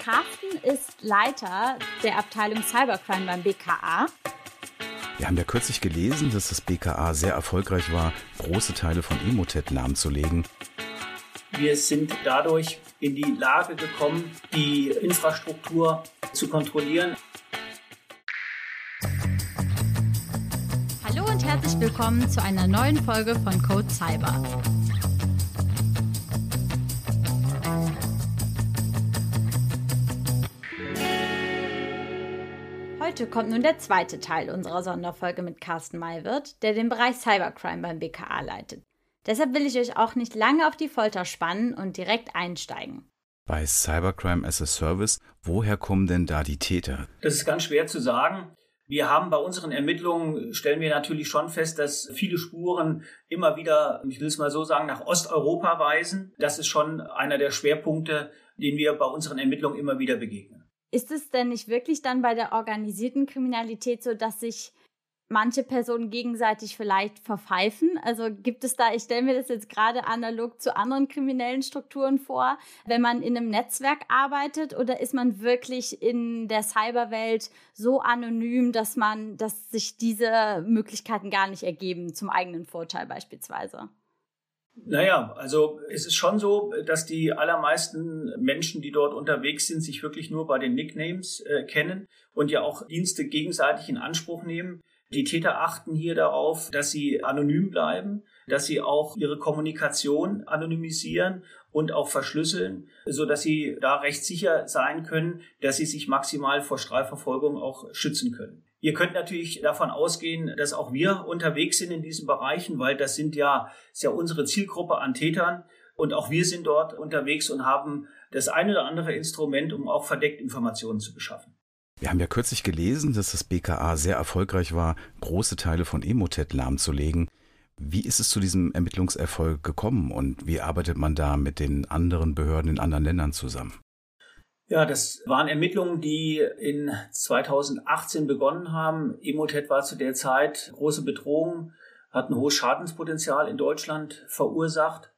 Carsten ist Leiter der Abteilung Cybercrime beim BKA. Wir haben ja kürzlich gelesen, dass das BKA sehr erfolgreich war, große Teile von Emotet lahmzulegen. Wir sind dadurch in die Lage gekommen, die Infrastruktur zu kontrollieren. Hallo und herzlich willkommen zu einer neuen Folge von Code Cyber. Heute kommt nun der zweite Teil unserer Sonderfolge mit Carsten Maywirth, der den Bereich Cybercrime beim BKA leitet. Deshalb will ich euch auch nicht lange auf die Folter spannen und direkt einsteigen. Bei Cybercrime as a Service, woher kommen denn da die Täter? Das ist ganz schwer zu sagen. Wir haben bei unseren Ermittlungen, stellen wir natürlich schon fest, dass viele Spuren immer wieder, ich will es mal so sagen, nach Osteuropa weisen. Das ist schon einer der Schwerpunkte, den wir bei unseren Ermittlungen immer wieder begegnen. Ist es denn nicht wirklich dann bei der organisierten Kriminalität so, dass sich manche Personen gegenseitig vielleicht verpfeifen? Also gibt es da, ich stelle mir das jetzt gerade analog zu anderen kriminellen Strukturen vor, wenn man in einem Netzwerk arbeitet oder ist man wirklich in der Cyberwelt so anonym, dass man, dass sich diese Möglichkeiten gar nicht ergeben, zum eigenen Vorteil beispielsweise? Naja, also es ist schon so, dass die allermeisten Menschen, die dort unterwegs sind, sich wirklich nur bei den Nicknames äh, kennen und ja auch Dienste gegenseitig in Anspruch nehmen. Die Täter achten hier darauf, dass sie anonym bleiben, dass sie auch ihre Kommunikation anonymisieren und auch verschlüsseln, so dass sie da recht sicher sein können, dass sie sich maximal vor Strafverfolgung auch schützen können. Ihr könnt natürlich davon ausgehen, dass auch wir unterwegs sind in diesen Bereichen, weil das sind ja, ist ja unsere Zielgruppe an Tätern. Und auch wir sind dort unterwegs und haben das eine oder andere Instrument, um auch verdeckt Informationen zu beschaffen. Wir haben ja kürzlich gelesen, dass das BKA sehr erfolgreich war, große Teile von Emotet lahmzulegen. Wie ist es zu diesem Ermittlungserfolg gekommen und wie arbeitet man da mit den anderen Behörden in anderen Ländern zusammen? Ja, das waren Ermittlungen, die in 2018 begonnen haben. Emotet war zu der Zeit große Bedrohung, hat ein hohes Schadenspotenzial in Deutschland verursacht.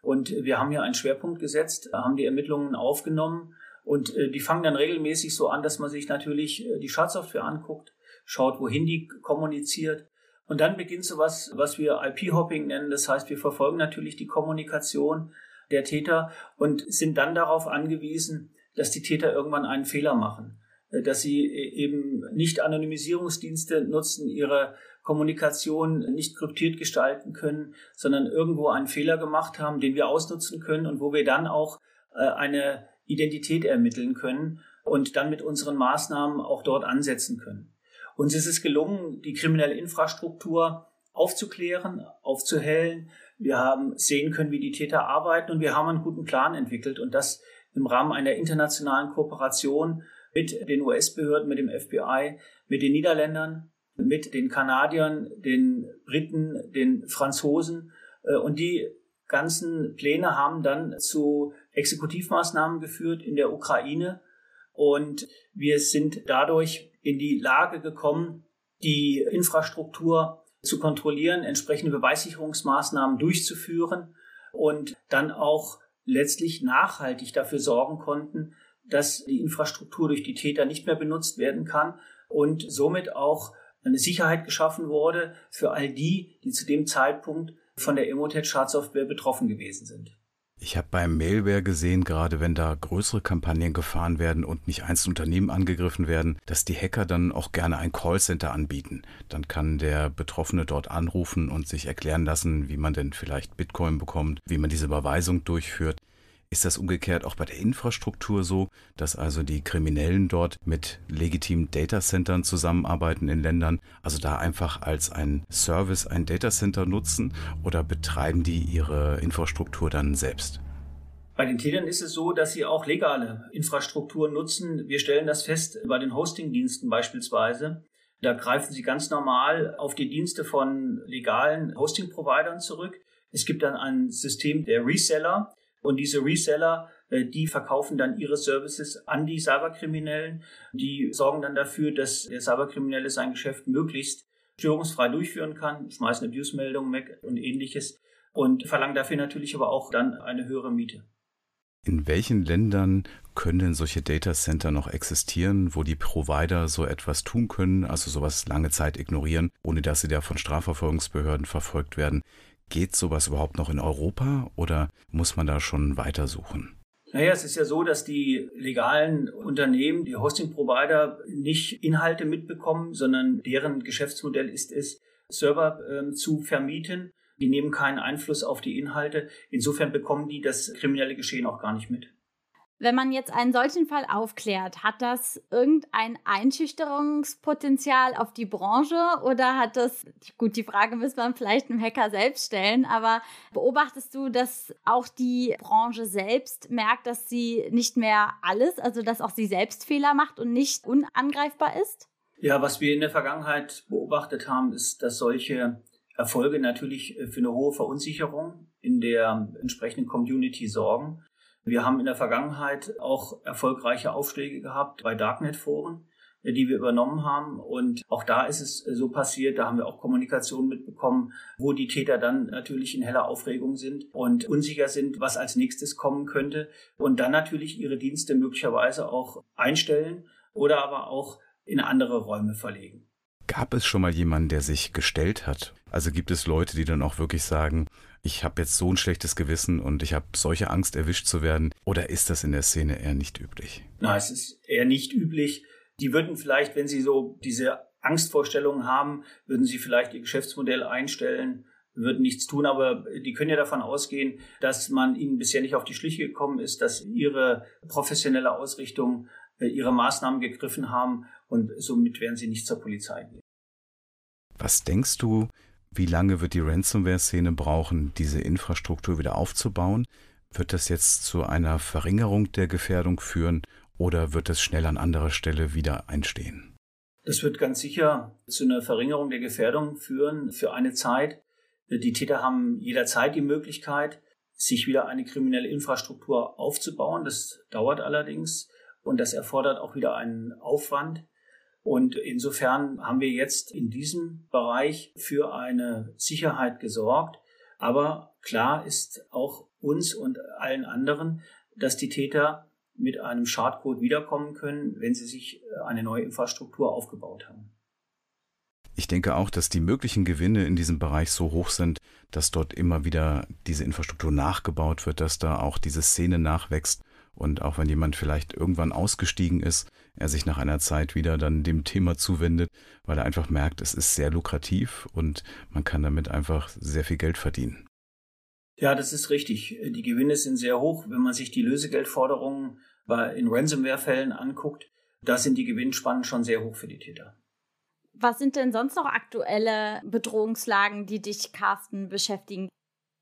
Und wir haben hier einen Schwerpunkt gesetzt, haben die Ermittlungen aufgenommen und äh, die fangen dann regelmäßig so an, dass man sich natürlich äh, die Schadsoftware anguckt, schaut, wohin die kommuniziert. Und dann beginnt so was, was wir IP-Hopping nennen. Das heißt, wir verfolgen natürlich die Kommunikation der Täter und sind dann darauf angewiesen, dass die Täter irgendwann einen Fehler machen, äh, dass sie äh, eben nicht Anonymisierungsdienste nutzen, ihre Kommunikation nicht kryptiert gestalten können, sondern irgendwo einen Fehler gemacht haben, den wir ausnutzen können und wo wir dann auch äh, eine Identität ermitteln können und dann mit unseren Maßnahmen auch dort ansetzen können. Uns ist es gelungen, die kriminelle Infrastruktur aufzuklären, aufzuhellen. Wir haben sehen können, wie die Täter arbeiten und wir haben einen guten Plan entwickelt und das im Rahmen einer internationalen Kooperation mit den US-Behörden, mit dem FBI, mit den Niederländern, mit den Kanadiern, den Briten, den Franzosen. Äh, und die ganzen Pläne haben dann zu Exekutivmaßnahmen geführt in der Ukraine. Und wir sind dadurch in die Lage gekommen, die Infrastruktur zu kontrollieren, entsprechende Beweissicherungsmaßnahmen durchzuführen und dann auch letztlich nachhaltig dafür sorgen konnten, dass die Infrastruktur durch die Täter nicht mehr benutzt werden kann und somit auch eine Sicherheit geschaffen wurde für all die, die zu dem Zeitpunkt von der Emotet-Schadsoftware betroffen gewesen sind. Ich habe beim Mailware gesehen, gerade wenn da größere Kampagnen gefahren werden und nicht einzelne Unternehmen angegriffen werden, dass die Hacker dann auch gerne ein Callcenter anbieten. Dann kann der Betroffene dort anrufen und sich erklären lassen, wie man denn vielleicht Bitcoin bekommt, wie man diese Überweisung durchführt. Ist das umgekehrt auch bei der Infrastruktur so, dass also die Kriminellen dort mit legitimen Datacentern zusammenarbeiten in Ländern, also da einfach als ein Service ein Datacenter nutzen oder betreiben die ihre Infrastruktur dann selbst? Bei den Tätern ist es so, dass sie auch legale Infrastruktur nutzen. Wir stellen das fest bei den Hostingdiensten beispielsweise. Da greifen sie ganz normal auf die Dienste von legalen Hosting-Providern zurück. Es gibt dann ein System der Reseller, und diese Reseller, äh, die verkaufen dann ihre Services an die Cyberkriminellen. Die sorgen dann dafür, dass der Cyberkriminelle sein Geschäft möglichst störungsfrei durchführen kann, schmeißen Abuse-Meldungen weg und ähnliches und verlangen dafür natürlich aber auch dann eine höhere Miete. In welchen Ländern können solche Data Center noch existieren, wo die Provider so etwas tun können, also sowas lange Zeit ignorieren, ohne dass sie da von Strafverfolgungsbehörden verfolgt werden? Geht sowas überhaupt noch in Europa oder muss man da schon weitersuchen? Naja, es ist ja so, dass die legalen Unternehmen, die Hosting-Provider nicht Inhalte mitbekommen, sondern deren Geschäftsmodell ist es, Server äh, zu vermieten. Die nehmen keinen Einfluss auf die Inhalte. Insofern bekommen die das kriminelle Geschehen auch gar nicht mit. Wenn man jetzt einen solchen Fall aufklärt, hat das irgendein Einschüchterungspotenzial auf die Branche oder hat das, gut, die Frage müsste man vielleicht einem Hacker selbst stellen, aber beobachtest du, dass auch die Branche selbst merkt, dass sie nicht mehr alles, also dass auch sie selbst Fehler macht und nicht unangreifbar ist? Ja, was wir in der Vergangenheit beobachtet haben, ist, dass solche Erfolge natürlich für eine hohe Verunsicherung in der entsprechenden Community sorgen. Wir haben in der Vergangenheit auch erfolgreiche Aufschläge gehabt bei Darknet-Foren, äh, die wir übernommen haben. Und auch da ist es äh, so passiert, da haben wir auch Kommunikation mitbekommen, wo die Täter dann natürlich in heller Aufregung sind und unsicher sind, was als nächstes kommen könnte. Und dann natürlich ihre Dienste möglicherweise auch einstellen oder aber auch in andere Räume verlegen. Gab es schon mal jemanden, der sich gestellt hat? Also gibt es Leute, die dann auch wirklich sagen, ich habe jetzt so ein schlechtes Gewissen und ich habe solche Angst, erwischt zu werden? Oder ist das in der Szene eher nicht üblich? Nein, es ist eher nicht üblich. Die würden vielleicht, wenn sie so diese Angstvorstellungen haben, würden sie vielleicht ihr Geschäftsmodell einstellen, würden nichts tun, aber die können ja davon ausgehen, dass man ihnen bisher nicht auf die Schliche gekommen ist, dass ihre professionelle Ausrichtung ihre Maßnahmen gegriffen haben und somit werden sie nicht zur Polizei gehen. Was denkst du, wie lange wird die Ransomware-Szene brauchen, diese Infrastruktur wieder aufzubauen? Wird das jetzt zu einer Verringerung der Gefährdung führen oder wird es schnell an anderer Stelle wieder einstehen? Das wird ganz sicher zu einer Verringerung der Gefährdung führen für eine Zeit. Die Täter haben jederzeit die Möglichkeit, sich wieder eine kriminelle Infrastruktur aufzubauen. Das dauert allerdings und das erfordert auch wieder einen Aufwand. Und insofern haben wir jetzt in diesem Bereich für eine Sicherheit gesorgt. Aber klar ist auch uns und allen anderen, dass die Täter mit einem Schadcode wiederkommen können, wenn sie sich eine neue Infrastruktur aufgebaut haben. Ich denke auch, dass die möglichen Gewinne in diesem Bereich so hoch sind, dass dort immer wieder diese Infrastruktur nachgebaut wird, dass da auch diese Szene nachwächst und auch wenn jemand vielleicht irgendwann ausgestiegen ist, er sich nach einer Zeit wieder dann dem Thema zuwendet, weil er einfach merkt, es ist sehr lukrativ und man kann damit einfach sehr viel Geld verdienen. Ja, das ist richtig. Die Gewinne sind sehr hoch. Wenn man sich die Lösegeldforderungen in Ransomware-Fällen anguckt, da sind die Gewinnspannen schon sehr hoch für die Täter. Was sind denn sonst noch aktuelle Bedrohungslagen, die dich, Carsten, beschäftigen?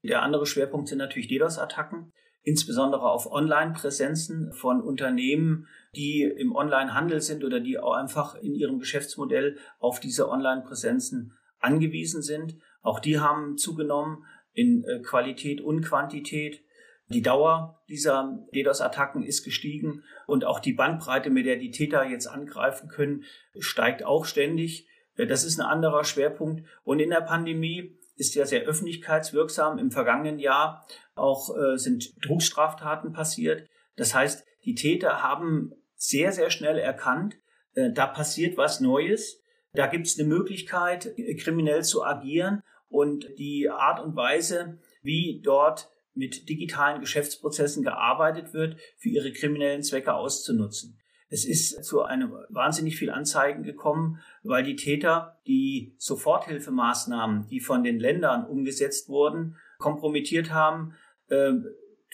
Der andere Schwerpunkt sind natürlich DDoS-Attacken insbesondere auf Online-Präsenzen von Unternehmen, die im Online-Handel sind oder die auch einfach in ihrem Geschäftsmodell auf diese Online-Präsenzen angewiesen sind. Auch die haben zugenommen in äh, Qualität und Quantität. Die Dauer dieser DDoS-Attacken ist gestiegen und auch die Bandbreite, mit der die Täter jetzt angreifen können, steigt auch ständig. Äh, das ist ein anderer Schwerpunkt. Und in der Pandemie ist ja sehr öffentlichkeitswirksam. Im vergangenen Jahr auch äh, sind Druckstraftaten passiert. Das heißt, die Täter haben sehr, sehr schnell erkannt, äh, da passiert was Neues. Da gibt es eine Möglichkeit, kriminell zu agieren und die Art und Weise, wie dort mit digitalen Geschäftsprozessen gearbeitet wird, für ihre kriminellen Zwecke auszunutzen. Es ist zu einem wahnsinnig viel Anzeigen gekommen, weil die Täter die Soforthilfemaßnahmen, die von den Ländern umgesetzt wurden, kompromittiert haben, äh,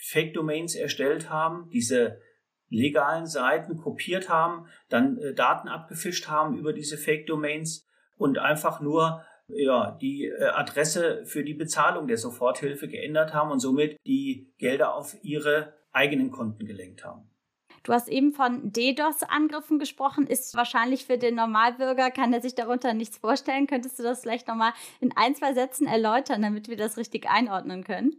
Fake-Domains erstellt haben, diese legalen Seiten kopiert haben, dann äh, Daten abgefischt haben über diese Fake-Domains und einfach nur ja, die äh, Adresse für die Bezahlung der Soforthilfe geändert haben und somit die Gelder auf ihre eigenen Konten gelenkt haben. Du hast eben von DDoS-Angriffen gesprochen. Ist wahrscheinlich für den Normalbürger, kann er sich darunter nichts vorstellen. Könntest du das vielleicht nochmal in ein, zwei Sätzen erläutern, damit wir das richtig einordnen können?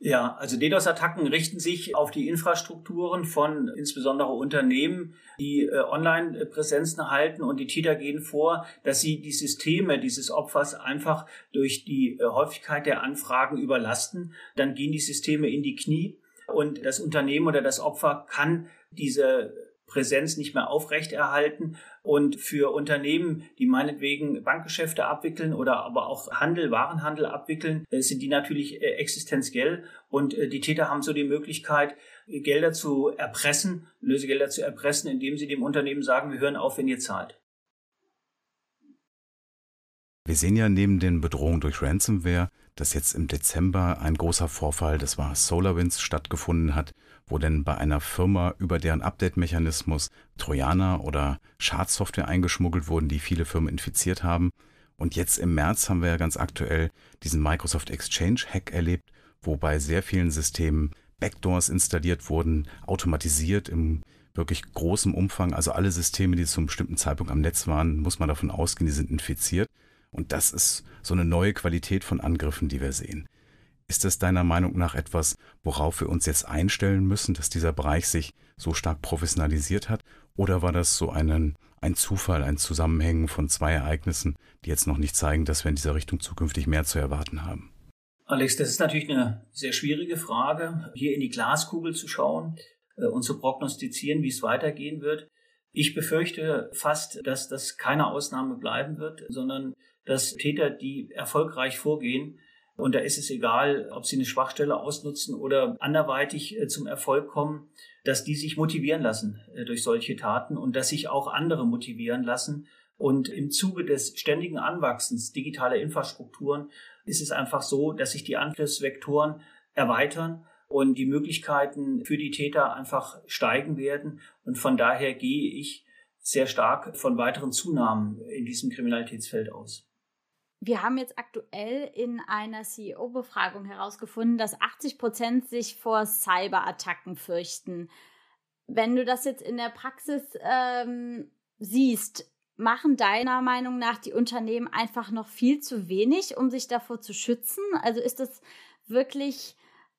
Ja, also DDoS-Attacken richten sich auf die Infrastrukturen von insbesondere Unternehmen, die äh, Online-Präsenzen halten und die Täter gehen vor, dass sie die Systeme dieses Opfers einfach durch die äh, Häufigkeit der Anfragen überlasten. Dann gehen die Systeme in die Knie und das Unternehmen oder das Opfer kann diese Präsenz nicht mehr aufrechterhalten. Und für Unternehmen, die meinetwegen Bankgeschäfte abwickeln oder aber auch Handel, Warenhandel abwickeln, äh, sind die natürlich äh, existenziell. Und äh, die Täter haben so die Möglichkeit, Gelder zu erpressen, Lösegelder zu erpressen, indem sie dem Unternehmen sagen, wir hören auf, wenn ihr zahlt. Wir sehen ja neben den Bedrohungen durch Ransomware, dass jetzt im Dezember ein großer Vorfall, das war SolarWinds, stattgefunden hat, wo denn bei einer Firma über deren Update-Mechanismus Trojaner oder Schadsoftware eingeschmuggelt wurden, die viele Firmen infiziert haben. Und jetzt im März haben wir ja ganz aktuell diesen Microsoft Exchange-Hack erlebt, wo bei sehr vielen Systemen Backdoors installiert wurden, automatisiert im wirklich großem Umfang. Also alle Systeme, die zu einem bestimmten Zeitpunkt am Netz waren, muss man davon ausgehen, die sind infiziert. Und das ist so eine neue Qualität von Angriffen, die wir sehen. Ist das deiner Meinung nach etwas, worauf wir uns jetzt einstellen müssen, dass dieser Bereich sich so stark professionalisiert hat? Oder war das so einen, ein Zufall, ein Zusammenhängen von zwei Ereignissen, die jetzt noch nicht zeigen, dass wir in dieser Richtung zukünftig mehr zu erwarten haben? Alex, das ist natürlich eine sehr schwierige Frage, hier in die Glaskugel zu schauen äh, und zu prognostizieren, wie es weitergehen wird. Ich befürchte fast, dass das keine Ausnahme bleiben wird, sondern dass Täter, die erfolgreich vorgehen, und da ist es egal, ob sie eine Schwachstelle ausnutzen oder anderweitig äh, zum Erfolg kommen, dass die sich motivieren lassen äh, durch solche Taten und dass sich auch andere motivieren lassen. Und im Zuge des ständigen Anwachsens digitaler Infrastrukturen ist es einfach so, dass sich die Angriffsvektoren erweitern und die Möglichkeiten für die Täter einfach steigen werden. Und von daher gehe ich sehr stark von weiteren Zunahmen in diesem Kriminalitätsfeld aus. Wir haben jetzt aktuell in einer CEO-Befragung herausgefunden, dass 80 Prozent sich vor Cyberattacken fürchten. Wenn du das jetzt in der Praxis ähm, siehst, machen deiner Meinung nach die Unternehmen einfach noch viel zu wenig, um sich davor zu schützen? Also ist das wirklich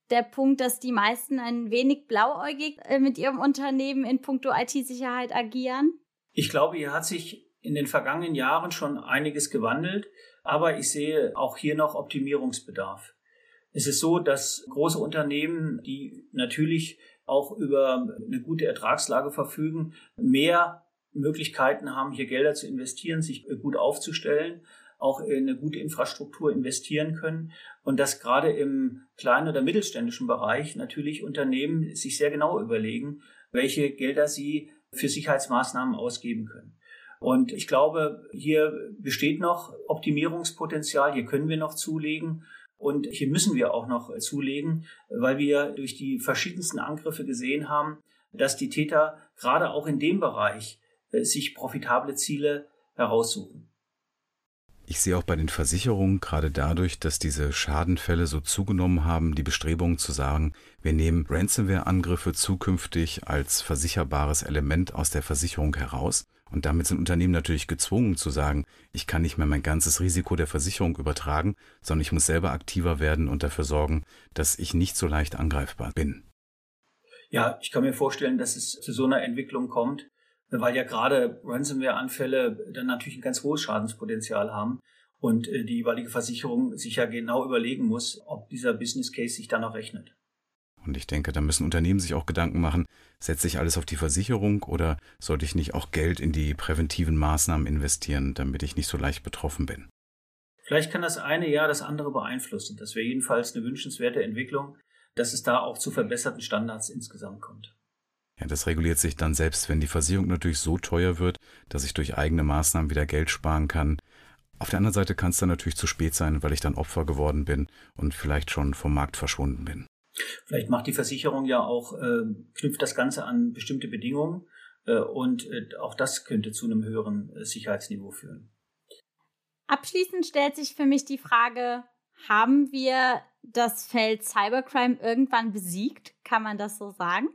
der Punkt, dass die meisten ein wenig blauäugig äh, mit ihrem Unternehmen in puncto IT-Sicherheit agieren? Ich glaube, hier hat sich in den vergangenen Jahren schon einiges gewandelt. Aber ich sehe auch hier noch Optimierungsbedarf. Es ist so, dass große Unternehmen, die natürlich auch über eine gute Ertragslage verfügen, mehr Möglichkeiten haben, hier Gelder zu investieren, sich gut aufzustellen, auch in eine gute Infrastruktur investieren können und dass gerade im kleinen oder mittelständischen Bereich natürlich Unternehmen sich sehr genau überlegen, welche Gelder sie für Sicherheitsmaßnahmen ausgeben können. Und ich glaube, hier besteht noch Optimierungspotenzial, hier können wir noch zulegen. Und hier müssen wir auch noch zulegen, weil wir durch die verschiedensten Angriffe gesehen haben, dass die Täter gerade auch in dem Bereich äh, sich profitable Ziele heraussuchen. Ich sehe auch bei den Versicherungen gerade dadurch, dass diese Schadenfälle so zugenommen haben, die Bestrebungen zu sagen, wir nehmen Ransomware-Angriffe zukünftig als versicherbares Element aus der Versicherung heraus und damit sind Unternehmen natürlich gezwungen zu sagen, ich kann nicht mehr mein ganzes Risiko der Versicherung übertragen, sondern ich muss selber aktiver werden und dafür sorgen, dass ich nicht so leicht angreifbar bin. Ja, ich kann mir vorstellen, dass es zu so einer Entwicklung kommt, weil ja gerade Ransomware-Anfälle dann natürlich ein ganz hohes Schadenspotenzial haben und äh, die jeweilige Versicherung sich ja genau überlegen muss, ob dieser Business Case sich dann noch rechnet. Und ich denke, da müssen Unternehmen sich auch Gedanken machen, setze ich alles auf die Versicherung oder sollte ich nicht auch Geld in die präventiven Maßnahmen investieren, damit ich nicht so leicht betroffen bin? Vielleicht kann das eine ja das andere beeinflussen. Das wäre jedenfalls eine wünschenswerte Entwicklung, dass es da auch zu verbesserten Standards insgesamt kommt. Ja, das reguliert sich dann selbst, wenn die Versicherung natürlich so teuer wird, dass ich durch eigene Maßnahmen wieder Geld sparen kann. Auf der anderen Seite kann es dann natürlich zu spät sein, weil ich dann Opfer geworden bin und vielleicht schon vom Markt verschwunden bin. Vielleicht macht die Versicherung ja auch, äh, knüpft das Ganze an bestimmte Bedingungen äh, und äh, auch das könnte zu einem höheren äh, Sicherheitsniveau führen. Abschließend stellt sich für mich die Frage, haben wir das Feld Cybercrime irgendwann besiegt? Kann man das so sagen?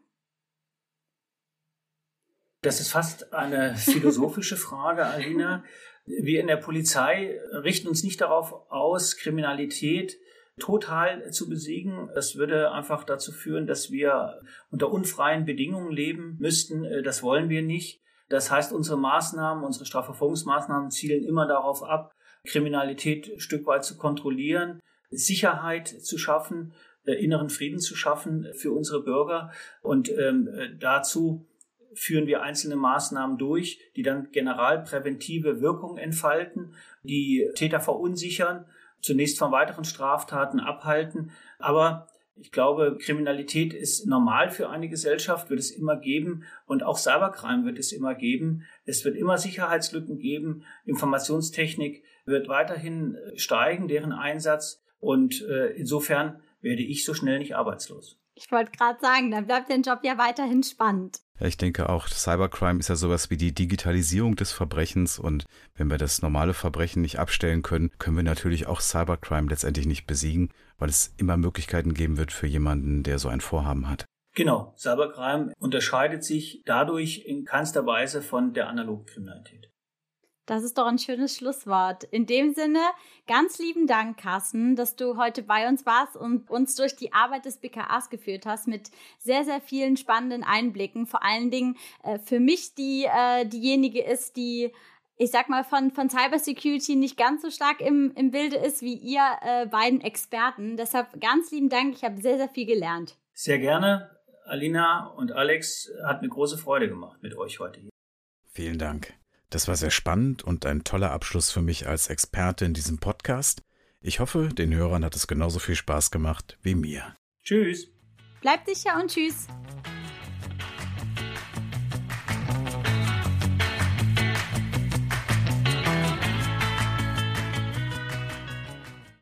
Das ist fast eine philosophische Frage, Alina. Wir in der Polizei richten uns nicht darauf aus, Kriminalität total zu besiegen. Das würde einfach dazu führen, dass wir unter unfreien Bedingungen leben müssten. Äh, das wollen wir nicht. Das heißt, unsere Maßnahmen, unsere Strafverfolgungsmaßnahmen zielen immer darauf ab, Kriminalität ein Stück weit zu kontrollieren, Sicherheit zu schaffen äh, inneren Frieden zu schaffen für unsere Bürger. Und ähm, äh, dazu führen wir einzelne Maßnahmen durch, die dann generalpräventive Wirkung entfalten, die Täter verunsichern, zunächst von weiteren Straftaten abhalten. Aber ich glaube, Kriminalität ist normal für eine Gesellschaft, wird es immer geben und auch Cybercrime wird es immer geben. Es wird immer Sicherheitslücken geben. Informationstechnik wird weiterhin steigen, deren Einsatz und äh, insofern werde ich so schnell nicht arbeitslos. Ich wollte gerade sagen, dann bleibt dein Job ja weiterhin spannend. Ich denke auch, Cybercrime ist ja sowas wie die Digitalisierung des Verbrechens und wenn wir das normale Verbrechen nicht abstellen können, können wir natürlich auch Cybercrime letztendlich nicht besiegen, weil es immer Möglichkeiten geben wird für jemanden, der so ein Vorhaben hat. Genau, Cybercrime unterscheidet sich dadurch in keinster Weise von der analogen Kriminalität. Das ist doch ein schönes Schlusswort. In dem Sinne, ganz lieben Dank, Carsten, dass du heute bei uns warst und uns durch die Arbeit des BKAs geführt hast mit sehr, sehr vielen spannenden Einblicken. Vor allen Dingen äh, für mich, die äh, diejenige ist, die ich sag mal, von, von Cybersecurity nicht ganz so stark im, im Bilde ist wie ihr äh, beiden Experten. Deshalb ganz lieben Dank. Ich habe sehr, sehr viel gelernt. Sehr gerne. Alina und Alex hat mir große Freude gemacht mit euch heute hier. Vielen Dank. Das war sehr spannend und ein toller Abschluss für mich als Experte in diesem Podcast. Ich hoffe, den Hörern hat es genauso viel Spaß gemacht wie mir. Tschüss. Bleibt sicher und tschüss.